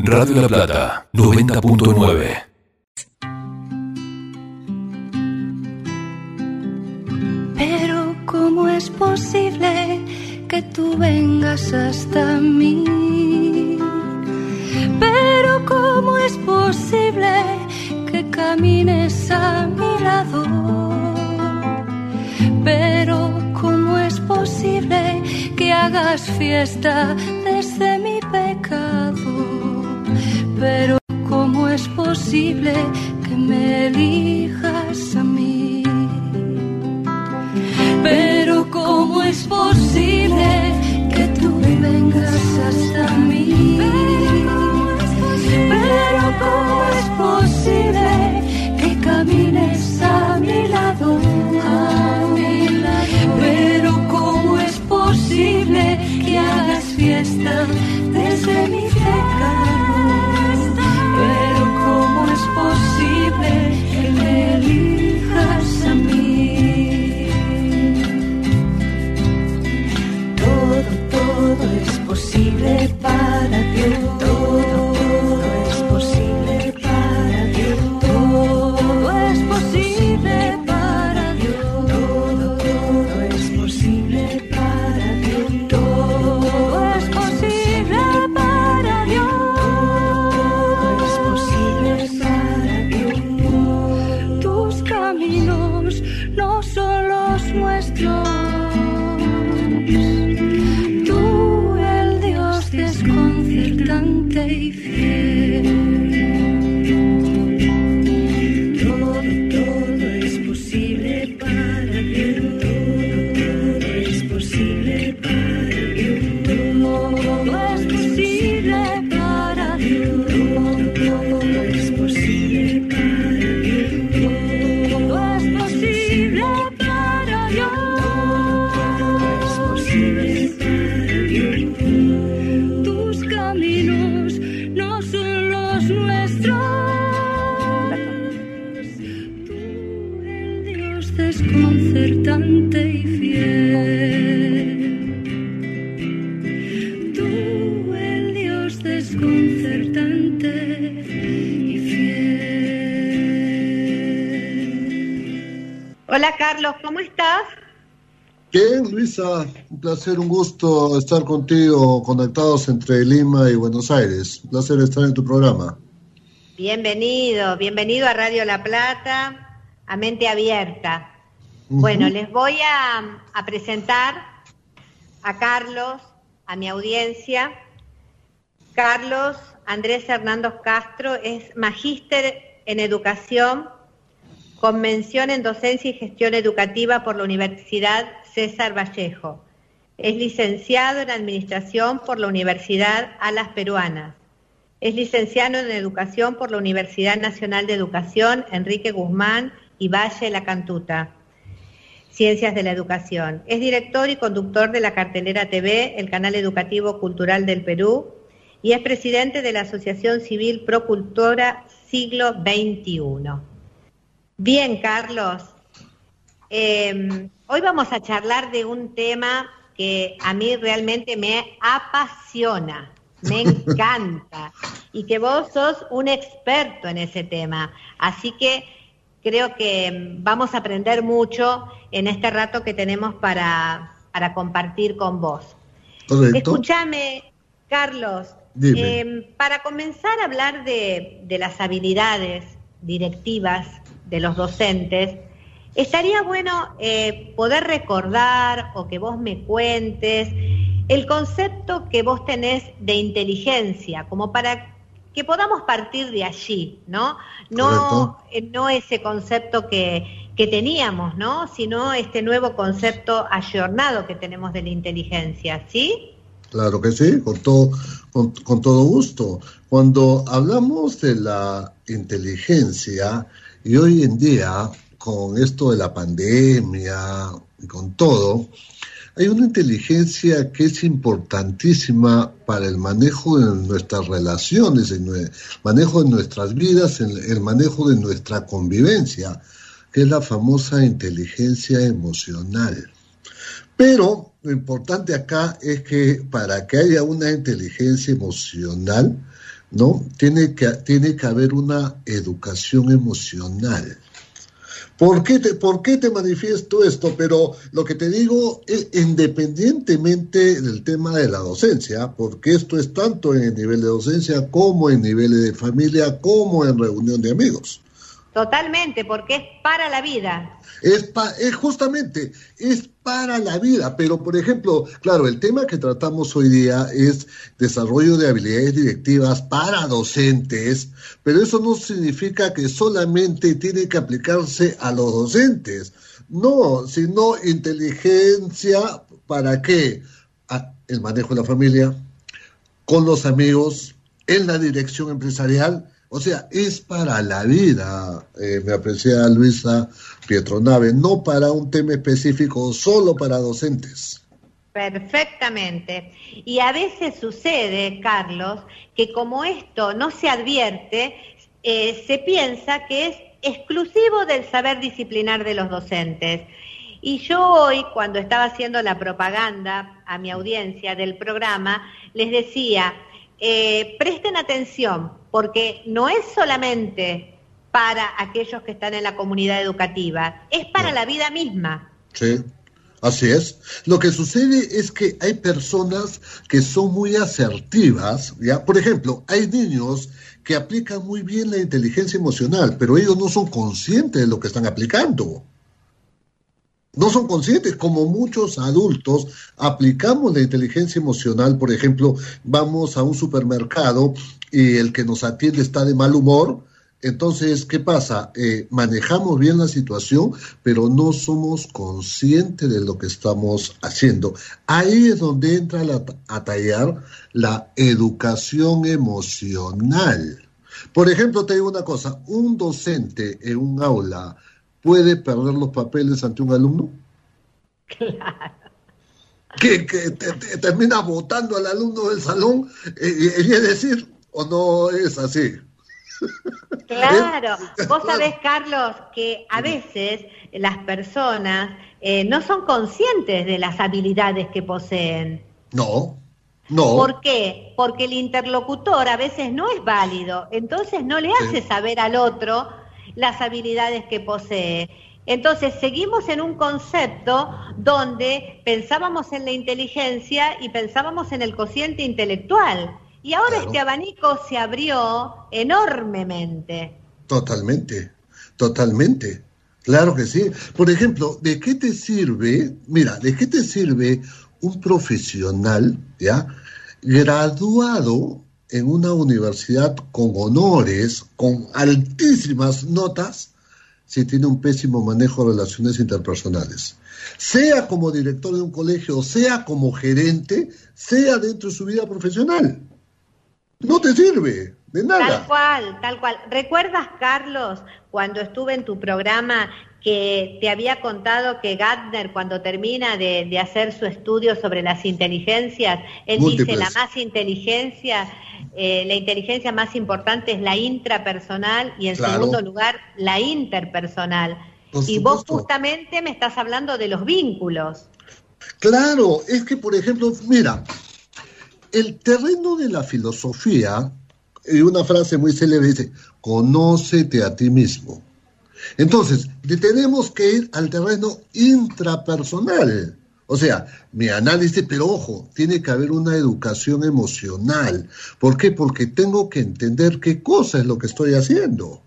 Radio La Plata, 90.9. Pero ¿cómo es posible que tú vengas hasta mí? Pero ¿cómo es posible que camines a mi lado? Pero ¿cómo es posible que hagas fiesta Pero ¿cómo es posible que me elijas desconcertante y fiel. Tú, el Dios desconcertante y fiel. Hola Carlos, ¿cómo estás? Bien, Luisa, un placer, un gusto estar contigo, conectados entre Lima y Buenos Aires. Un placer estar en tu programa. Bienvenido, bienvenido a Radio La Plata, a Mente Abierta. Bueno, les voy a, a presentar a Carlos, a mi audiencia. Carlos Andrés Hernando Castro es magíster en educación con mención en docencia y gestión educativa por la Universidad César Vallejo. Es licenciado en administración por la Universidad Alas Peruanas. Es licenciado en educación por la Universidad Nacional de Educación Enrique Guzmán y Valle La Cantuta. Ciencias de la Educación. Es director y conductor de la cartelera TV, el canal educativo cultural del Perú, y es presidente de la Asociación Civil Procultora Siglo XXI. Bien, Carlos. Eh, hoy vamos a charlar de un tema que a mí realmente me apasiona, me encanta, y que vos sos un experto en ese tema. Así que creo que vamos a aprender mucho en este rato que tenemos para, para compartir con vos. Escúchame, Carlos, eh, para comenzar a hablar de, de las habilidades directivas de los docentes, estaría bueno eh, poder recordar o que vos me cuentes el concepto que vos tenés de inteligencia, como para que podamos partir de allí, ¿no? No, eh, no ese concepto que, que teníamos, ¿no? Sino este nuevo concepto ayornado que tenemos de la inteligencia, ¿sí? Claro que sí, con todo, con, con todo gusto. Cuando hablamos de la inteligencia, y hoy en día, con esto de la pandemia y con todo, hay una inteligencia que es importantísima para el manejo de nuestras relaciones, el manejo de nuestras vidas, el, el manejo de nuestra convivencia, que es la famosa inteligencia emocional. Pero lo importante acá es que para que haya una inteligencia emocional, ¿no? Tiene que, tiene que haber una educación emocional. ¿Por qué, te, ¿Por qué te manifiesto esto? Pero lo que te digo es independientemente del tema de la docencia, porque esto es tanto en el nivel de docencia como en nivel de familia, como en reunión de amigos. Totalmente, porque es para la vida. Es, justamente, es para la vida, pero por ejemplo, claro, el tema que tratamos hoy día es desarrollo de habilidades directivas para docentes, pero eso no significa que solamente tiene que aplicarse a los docentes, no, sino inteligencia para qué? el manejo de la familia, con los amigos, en la dirección empresarial, o sea, es para la vida, eh, me aprecia Luisa Pietronave, no para un tema específico, solo para docentes. Perfectamente. Y a veces sucede, Carlos, que como esto no se advierte, eh, se piensa que es exclusivo del saber disciplinar de los docentes. Y yo hoy, cuando estaba haciendo la propaganda a mi audiencia del programa, les decía, eh, presten atención, porque no es solamente para aquellos que están en la comunidad educativa, es para la vida misma. Sí. Así es. Lo que sucede es que hay personas que son muy asertivas, ¿ya? Por ejemplo, hay niños que aplican muy bien la inteligencia emocional, pero ellos no son conscientes de lo que están aplicando. No son conscientes, como muchos adultos aplicamos la inteligencia emocional, por ejemplo, vamos a un supermercado y el que nos atiende está de mal humor, entonces, ¿qué pasa? Eh, manejamos bien la situación, pero no somos conscientes de lo que estamos haciendo. Ahí es donde entra a tallar la educación emocional. Por ejemplo, te digo una cosa, un docente en un aula puede perder los papeles ante un alumno. Claro. Que, termina votando al alumno del salón, eh, es decir, o no es así. Claro, vos sabés, Carlos, que a veces las personas eh, no son conscientes de las habilidades que poseen. No, no. ¿Por qué? Porque el interlocutor a veces no es válido, entonces no le hace saber al otro las habilidades que posee. Entonces seguimos en un concepto donde pensábamos en la inteligencia y pensábamos en el cociente intelectual. Y ahora este abanico se abrió enormemente. Totalmente, totalmente. Claro que sí. Por ejemplo, ¿de qué te sirve, mira, de qué te sirve un profesional, ya, graduado en una universidad con honores, con altísimas notas, si tiene un pésimo manejo de relaciones interpersonales? Sea como director de un colegio, sea como gerente, sea dentro de su vida profesional. No te sirve de nada. Tal cual, tal cual. ¿Recuerdas, Carlos, cuando estuve en tu programa que te había contado que Gardner, cuando termina de, hacer su estudio sobre las inteligencias, él dice la más inteligencia, eh, la inteligencia más importante es la intrapersonal y en segundo lugar la interpersonal. y vos justamente me estás hablando de los vínculos. Claro, es que por ejemplo, mira, el terreno de la filosofía, y una frase muy célebre dice, conócete a ti mismo. Entonces, tenemos que ir al terreno intrapersonal. O sea, mi análisis, pero ojo, tiene que haber una educación emocional. ¿Por qué? Porque tengo que entender qué cosa es lo que estoy haciendo.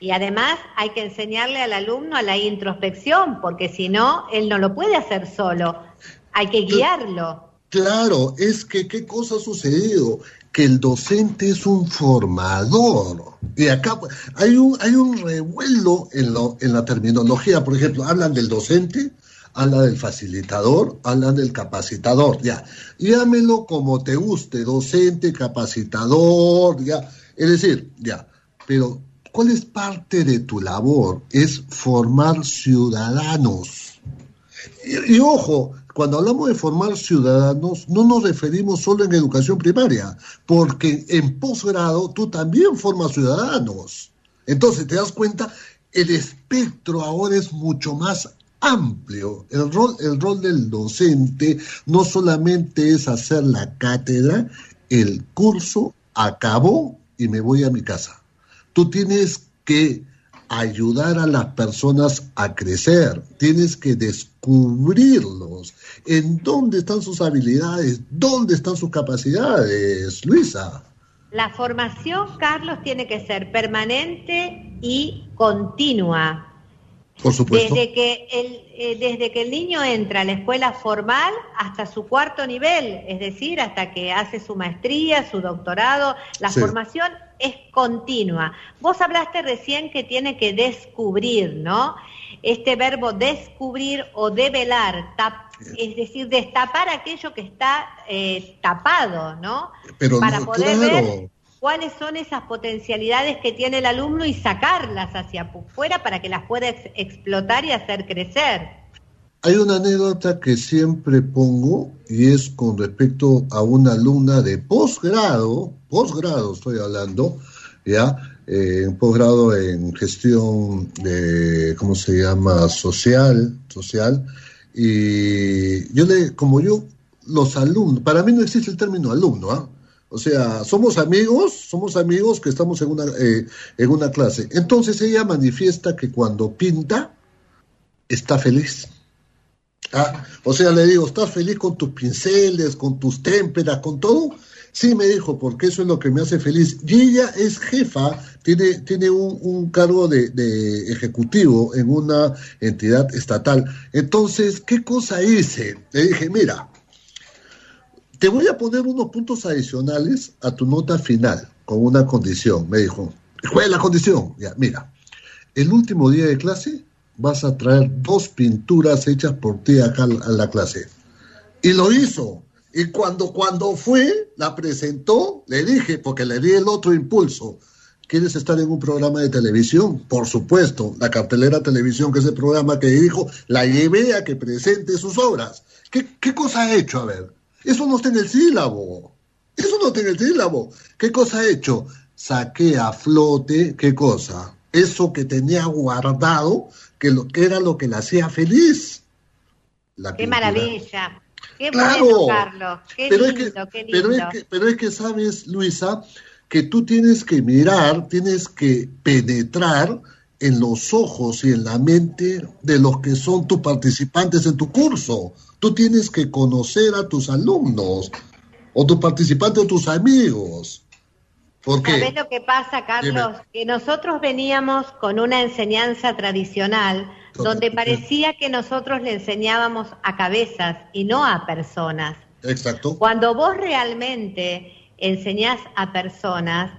Y además hay que enseñarle al alumno a la introspección, porque si no, él no lo puede hacer solo. Hay que guiarlo. Claro, es que qué cosa ha sucedido, que el docente es un formador. Y acá hay un, hay un revuelo en, lo, en la terminología, por ejemplo, hablan del docente, hablan del facilitador, hablan del capacitador, ya. Llámelo como te guste, docente, capacitador, ya. Es decir, ya. Pero, ¿cuál es parte de tu labor? Es formar ciudadanos. y ojo, cuando hablamos de formar ciudadanos, no nos referimos solo en educación primaria, porque en posgrado tú también formas ciudadanos. Entonces, te das cuenta, el espectro ahora es mucho más amplio. El rol, el rol del docente no solamente es hacer la cátedra, el curso acabó y me voy a mi casa. Tú tienes que ayudar a las personas a crecer, tienes que descubrirlos, en dónde están sus habilidades, dónde están sus capacidades, Luisa. La formación, Carlos, tiene que ser permanente y continua. Por supuesto. Desde que, el, eh, desde que el niño entra a la escuela formal hasta su cuarto nivel, es decir, hasta que hace su maestría, su doctorado, la Sí. formación es continua. Vos hablaste recién que tiene que descubrir, ¿no? Este verbo descubrir o develar, tap- es decir, destapar aquello que está eh, tapado, ¿no? Pero Para no, poder claro. ver cuáles son esas potencialidades que tiene el alumno y sacarlas hacia afuera para que las pueda ex- explotar y hacer crecer. Hay una anécdota que siempre pongo y es con respecto a una alumna de posgrado, posgrado estoy hablando, ya, eh, posgrado en gestión de, ¿cómo se llama? Social, social. Y yo le, como yo, los alumnos, para mí no existe el término alumno, ¿ah? O sea, somos amigos, somos amigos que estamos en una, eh, en una clase. Entonces ella manifiesta que cuando pinta, está feliz. Ah, o sea, le digo, ¿estás feliz con tus pinceles, con tus témperas, con todo? Sí, me dijo, porque eso es lo que me hace feliz. Y ella es jefa, tiene, tiene un, cargo de, de ejecutivo en una entidad estatal. Entonces, ¿qué cosa hice? Le dije, mira, te voy a poner unos puntos adicionales a tu nota final, con una condición. Me dijo, ¿cuál es la condición? Ya, mira, el último día de clase vas a traer dos pinturas hechas por ti acá a la clase. Y lo hizo. Y cuando, cuando fue, la presentó, le dije, porque le di el otro impulso. ¿Quieres estar en un programa de televisión? Por supuesto, la cartelera televisión, que es el programa que dijo, la llevé a que presente sus obras. ¿Qué, qué cosa ha hecho? A ver, eso no está en el sílabo. Eso no está en el sílabo. ¿Qué cosa ha hecho? Saqué a flote, ¿qué cosa? Eso que tenía guardado, que, lo, que era lo que la hacía feliz. La Qué pintura. maravilla. Qué Claro. bueno, Carlos. Qué pero lindo, es que, qué lindo. pero es que, pero es que sabes, Luisa, que tú tienes que mirar, tienes que penetrar en los ojos y en la mente de los que son tus participantes en tu curso. Tú tienes que conocer a tus alumnos, o tus participantes o tus amigos. ¿Por qué? ¿Sabés lo que pasa, Carlos? Que nosotros veníamos con una enseñanza tradicional donde parecía que nosotros le enseñábamos a cabezas y no a personas. Exacto. Cuando vos realmente enseñás a personas,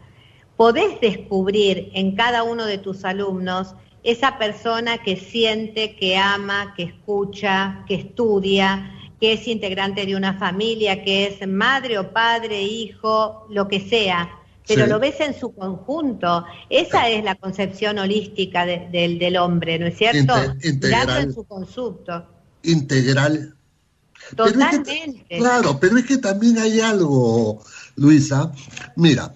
podés descubrir en cada uno de tus alumnos esa persona que siente, que ama, que escucha, que estudia, que es integrante de una familia, que es madre o padre, hijo, lo que sea, pero Sí. lo ves en su conjunto. Esa es la concepción holística de- del, del hombre, ¿no es cierto? Inte- integral. Mirarlo en su. Integral. Pero es que- Totalmente. claro, pero es que también hay algo, Luisa. Mira,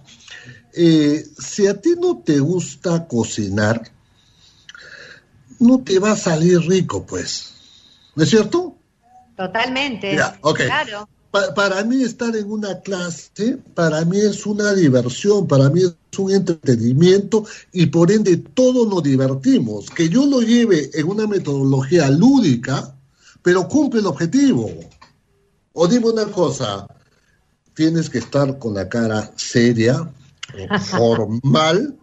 eh, si a ti no te gusta cocinar, no te va a salir rico, pues. ¿No es cierto? Totalmente. Claro. Pa- para mí estar en una clase, para mí es una diversión, para mí es un entretenimiento y por ende todos nos divertimos. Que yo lo lleve en una metodología lúdica, pero cumple el objetivo. O dime una cosa, tienes que estar con la cara seria, formal,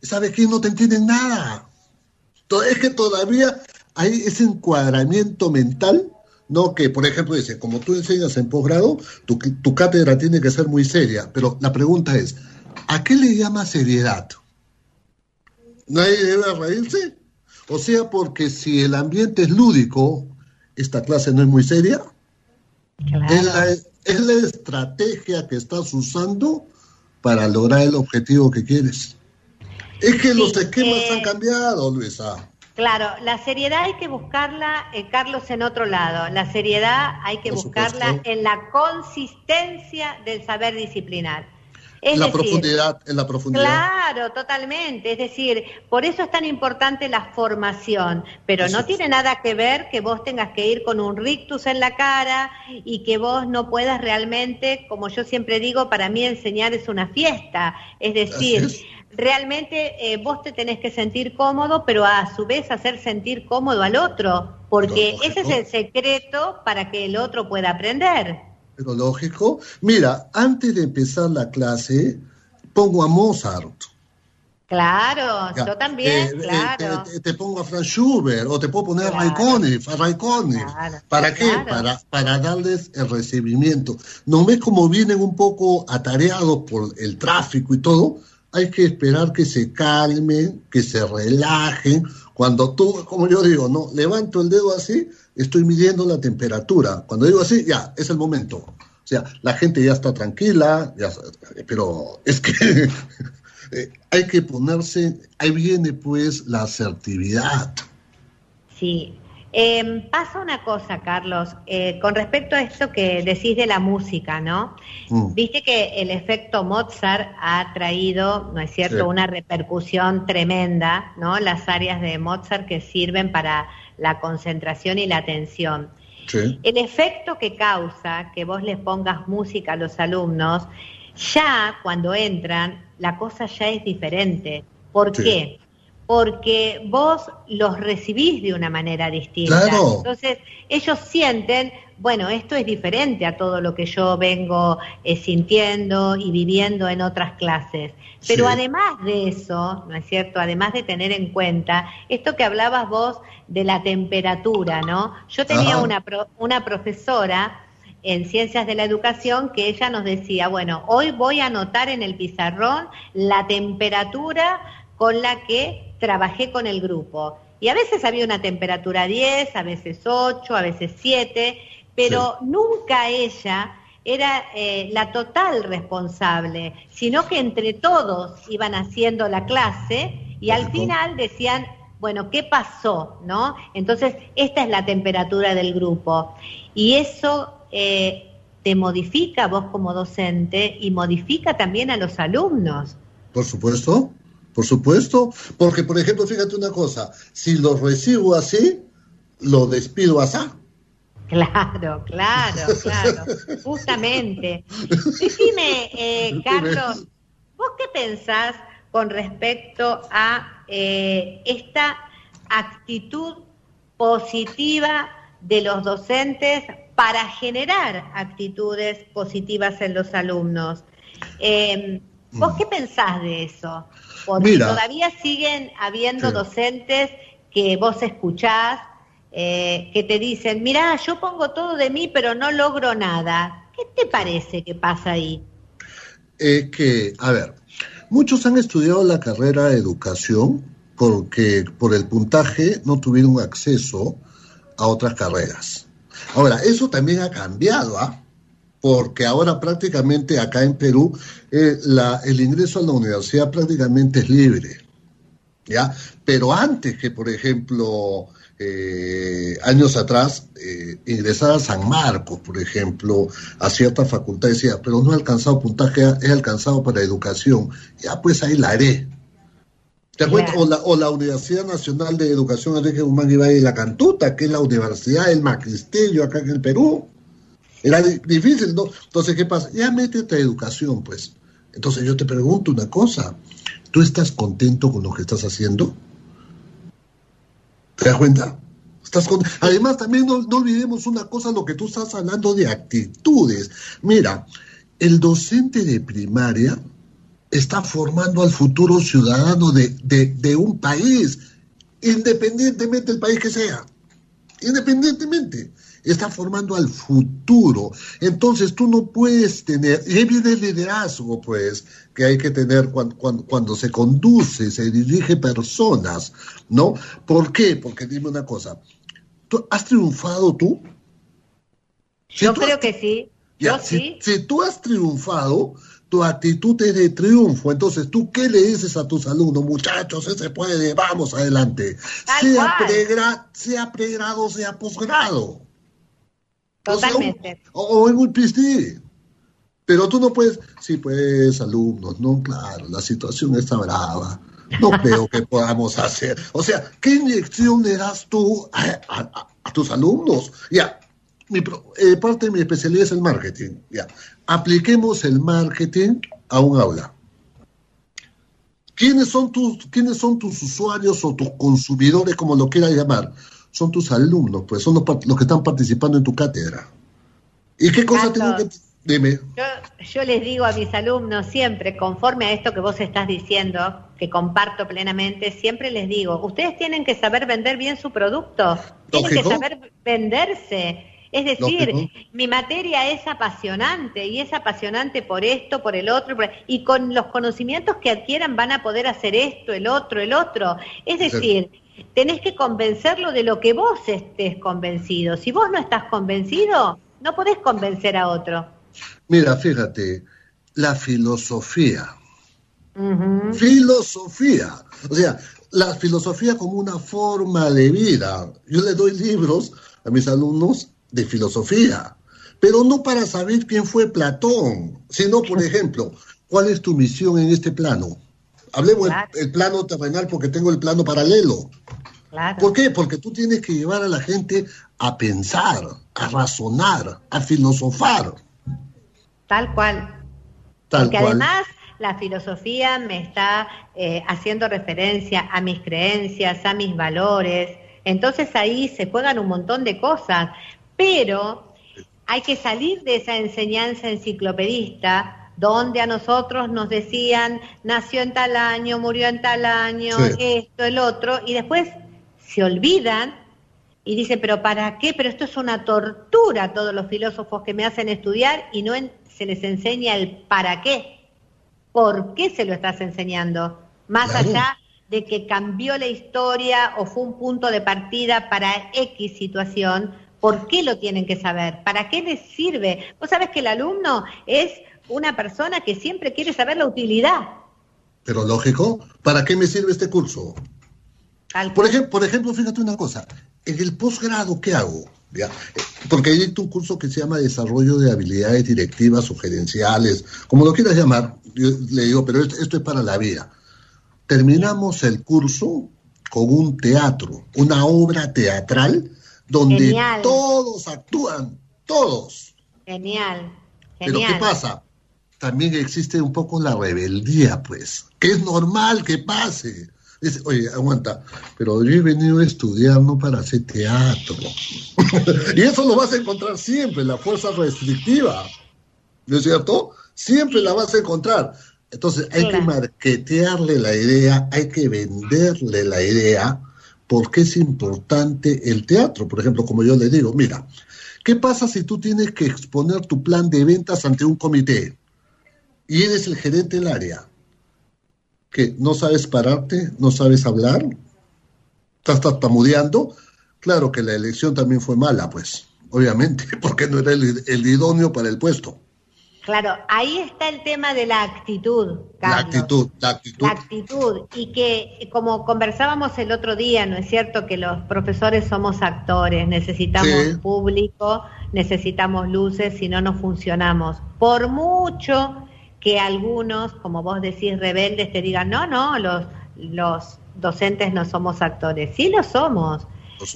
¿sabes qué? No te entienden nada. Es que todavía hay ese encuadramiento mental, ¿no? Que, por ejemplo, dice, como tú enseñas en posgrado, tu, tu cátedra tiene que ser muy seria, pero la pregunta es, ¿a qué le llama seriedad? ¿Nadie debe reírse? O sea, porque si el ambiente es lúdico, esta clase no es muy seria. Claro. Es la, es la estrategia que estás usando para lograr el objetivo que quieres. Es que Sí, los esquemas eh, han cambiado, Luisa. Claro, la seriedad hay que buscarla, eh, Carlos, en otro lado. La seriedad hay que Por buscarla supuesto. en la consistencia del saber disciplinar. Es la decir, profundidad, en la profundidad. Claro, totalmente. Es decir, por eso es tan importante la formación, pero Eso no es. tiene nada que ver que vos tengas que ir con un rictus en la cara y que vos no puedas realmente, como yo siempre digo, para mí enseñar es una fiesta. Es decir, es. realmente eh, vos te tenés que sentir cómodo, pero a su vez hacer sentir cómodo al otro, porque ese es el secreto para que el otro pueda aprender. Lógico. Mira, antes de empezar la clase, pongo a Mozart. Claro, Ya, yo también, eh, eh, claro. te, te pongo a Franz Schubert o te puedo poner a Claro. A Raikkonen. Claro, ¿Para qué? claro. Para, para darles el recibimiento. ¿No ves como vienen un poco atareados por el tráfico y todo? Hay que esperar que se calmen, que se relajen. Cuando tú, como yo digo, no, levanto el dedo así, estoy midiendo la temperatura. Cuando digo así, ya, es el momento. O sea, la gente ya está tranquila, ya, pero es que eh, hay que ponerse, ahí viene pues la asertividad. Sí. Eh, pasa una cosa, Carlos, eh, con respecto a esto que decís de la música, ¿no? Mm. Viste que el efecto Mozart ha traído, ¿no es cierto?, Sí. una repercusión tremenda, ¿no? Las áreas de Mozart que sirven para la concentración y la atención. Sí. El efecto que causa que vos les pongas música a los alumnos, ya cuando entran, la cosa ya es diferente. ¿Por Sí. qué? Porque vos los recibís de una manera distinta. Claro. Entonces, ellos sienten, bueno, esto es diferente a todo lo que yo vengo eh, sintiendo y viviendo en otras clases. Pero Sí. además de eso, ¿no es cierto? Además de tener en cuenta esto que hablabas vos de la temperatura, ¿no? Yo tenía Ajá. una, pro- una profesora en ciencias de la educación que ella nos decía, bueno, hoy voy a anotar en el pizarrón la temperatura con la que trabajé con el grupo. Y a veces había una temperatura 10, a veces 8, a veces 7, pero nunca ella era eh, la total responsable, sino que entre todos iban haciendo la clase y al final decían, bueno, ¿qué pasó? ¿No? Entonces, esta es la temperatura del grupo. Y eso eh, te modifica vos como docente y modifica también a los alumnos. Por supuesto, por supuesto, porque por ejemplo, fíjate una cosa, si lo recibo así, lo despido así. Claro, claro, claro, justamente. Decime, eh, Carlos, ¿vos qué pensás con respecto a eh, esta actitud positiva de los docentes para generar actitudes positivas en los alumnos? Eh, ¿Vos qué pensás de eso? Porque Mira. todavía siguen habiendo Sí. docentes que vos escuchás eh, que te dicen, mirá, yo pongo todo de mí, pero no logro nada. ¿Qué te parece que pasa ahí? Eh, que, a ver, muchos han estudiado la carrera de educación porque por el puntaje no tuvieron acceso a otras carreras. Ahora, eso también ha cambiado, ¿ah? Porque ahora prácticamente acá en Perú eh, la- el ingreso a la universidad prácticamente es libre. ¿ya? Pero antes que, por ejemplo, eh, años atrás, eh, ingresar a San Marcos, por ejemplo, a cierta facultad, decía, pero no he alcanzado puntaje, he alcanzado para educación. Ya, pues ahí la haré. ¿Te cuento? O la, o la Universidad Nacional de Educación Enrique Guzmán Ibai de la Cantuta, que es la universidad del magisterio acá en el Perú. Era di- difícil, ¿no? Entonces, ¿qué pasa? Ya métete a educación, pues. Entonces, yo te pregunto una cosa. ¿Tú estás contento con lo que estás haciendo? ¿Te das cuenta? Estás. Además, también no, no olvidemos una cosa, lo que tú estás hablando de actitudes. Mira, el docente de primaria está formando al futuro ciudadano de, de, de un país, independientemente del país que sea. Independientemente. Está formando al futuro. Entonces tú no puedes tener, y ahí viene el liderazgo, pues, que hay que tener cuando, cuando, cuando se conduce, se dirige personas, ¿no? ¿Por qué? Porque dime una cosa, ¿tú has triunfado tú? Si Yo tú creo has- que sí. ya, Yo si, sí. si tú has triunfado, tu actitud es de triunfo. Entonces, ¿tú qué le dices a tus alumnos? Muchachos, se puede, vamos adelante. Sea, pregra- sea pregrado, sea posgrado. O un- Totalmente. O, o en un PhD. Pero tú no puedes, sí, pues, alumnos, no, claro, la situación está brava. No creo que podamos hacer. O sea, ¿qué inyección le das tú a, tus alumnos? Ya, mi, eh, parte de mi especialidad es el marketing. Ya, apliquemos el marketing a un aula. ¿Quiénes son tus, quiénes son tus usuarios o tus consumidores, como lo quieras llamar? Son tus alumnos, pues son los, los que están participando en tu cátedra. ¿Y qué cosa tengo que Dime. Yo, les digo a mis alumnos siempre, conforme a esto que vos estás diciendo, que comparto plenamente, siempre les digo, ustedes tienen que saber vender bien su producto, tienen que saber venderse. Es decir, mi materia es apasionante y es apasionante por esto, por el otro, y con los conocimientos que adquieran van a poder hacer esto, el otro, el otro. Es decir, tenés que convencerlo de lo que vos estés convencido. Si vos no estás convencido, no podés convencer a otro. Mira, fíjate, la filosofía. Filosofía. O sea, la filosofía como una forma de vida. Yo le doy libros a mis alumnos de filosofía, pero no para saber quién fue Platón, sino, por ejemplo, cuál es tu misión en este plano. Hablemos del plano terrenal porque tengo el plano paralelo. ¿Por qué? Porque tú tienes que llevar a la gente a pensar, a razonar, a filosofar. Tal cual. Porque además la filosofía me está eh, haciendo referencia a mis creencias, a mis valores. Entonces ahí se juegan un montón de cosas. Pero hay que salir de esa enseñanza enciclopedista donde a nosotros nos decían nació en tal año, murió en tal año, esto, el otro, y después se olvidan y dicen, pero ¿para qué? Pero esto es una tortura todos los filósofos que me hacen estudiar y no en, se les enseña el para qué. ¿Por qué se lo estás enseñando? Más allá de que cambió la historia o fue un punto de partida para X situación, ¿por qué lo tienen que saber? ¿Para qué les sirve? Vos sabés que el alumno es una persona que siempre quiere saber la utilidad. Pero lógico, ¿para qué me sirve este curso? Por ejemplo, por ejemplo, fíjate una cosa, en el posgrado, ¿qué hago? Porque hay un curso que se llama Desarrollo de Habilidades Directivas o Gerenciales, como lo quieras llamar, yo le digo, pero esto, es para la vida. Terminamos el curso con un teatro, una obra teatral donde todos actúan, todos. Genial. Pero ¿qué pasa? También existe un poco la rebeldía, pues, que es normal que pase. Dice, oye, aguanta, pero yo he venido a estudiar no para hacer teatro. y eso lo vas a encontrar siempre, la fuerza restrictiva. ¿No es cierto? Siempre la vas a encontrar. Entonces hay que marquetearle la idea, hay que venderle la idea, porque es importante el teatro. Por ejemplo, como yo le digo, mira, ¿qué pasa si tú tienes que exponer tu plan de ventas ante un comité y eres el gerente del área? que no sabes pararte, no sabes hablar, estás tartamudeando, claro que la elección también fue mala, pues, obviamente, porque no era el, idóneo para el puesto. Claro, ahí está el tema de la actitud. Carlos. La actitud, la actitud. La actitud. Y que, como conversábamos el otro día, ¿no es cierto que los profesores somos actores? Necesitamos público, necesitamos luces, si no, no funcionamos. Por mucho que algunos, como vos decís, rebeldes, te digan, no, no, los, los docentes no somos actores. Sí lo somos.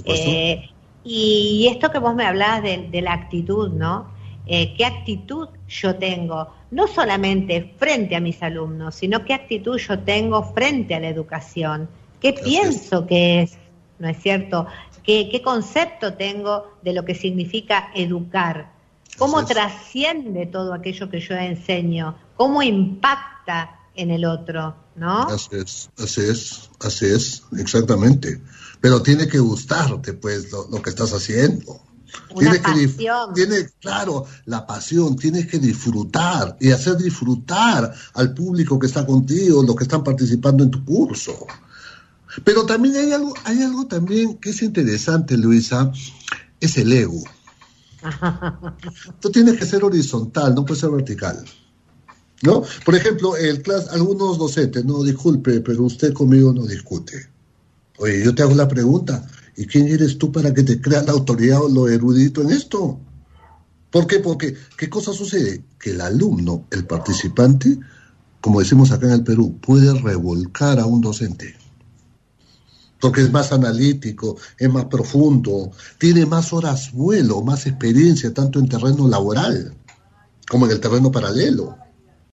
Eh, y esto que vos me hablabas de, la actitud, ¿no? Eh, ¿Qué actitud yo tengo? No solamente frente a mis alumnos, sino qué actitud yo tengo frente a la educación. ¿Qué pienso que es? ¿No es cierto? ¿Qué, ¿Qué concepto tengo de lo que significa educar? ¿Cómo trasciende todo aquello que yo enseño? ¿Cómo impacta en el otro? ¿No? Así es, así es, así es, exactamente. Pero tiene que gustarte, pues, lo, que estás haciendo. Una pasión. tiene, claro, la pasión, tienes que disfrutar y hacer disfrutar al público que está contigo, los que están participando en tu curso. Pero también hay algo, hay algo también que es interesante, Luisa, es el ego. Tú tienes que ser horizontal, no puede ser vertical. ¿No? Por ejemplo, el clase, algunos docentes, no, disculpe, pero usted conmigo no discute. Oye, yo te hago la pregunta, ¿y quién eres tú para que te crea la autoridad o lo erudito en esto? ¿Por qué? Porque, ¿qué cosa sucede? Que el alumno, el participante, como decimos acá en el Perú, puede revolcar a un docente. Porque es más analítico, es más profundo, tiene más horas vuelo, más experiencia, tanto en terreno laboral como en el terreno paralelo.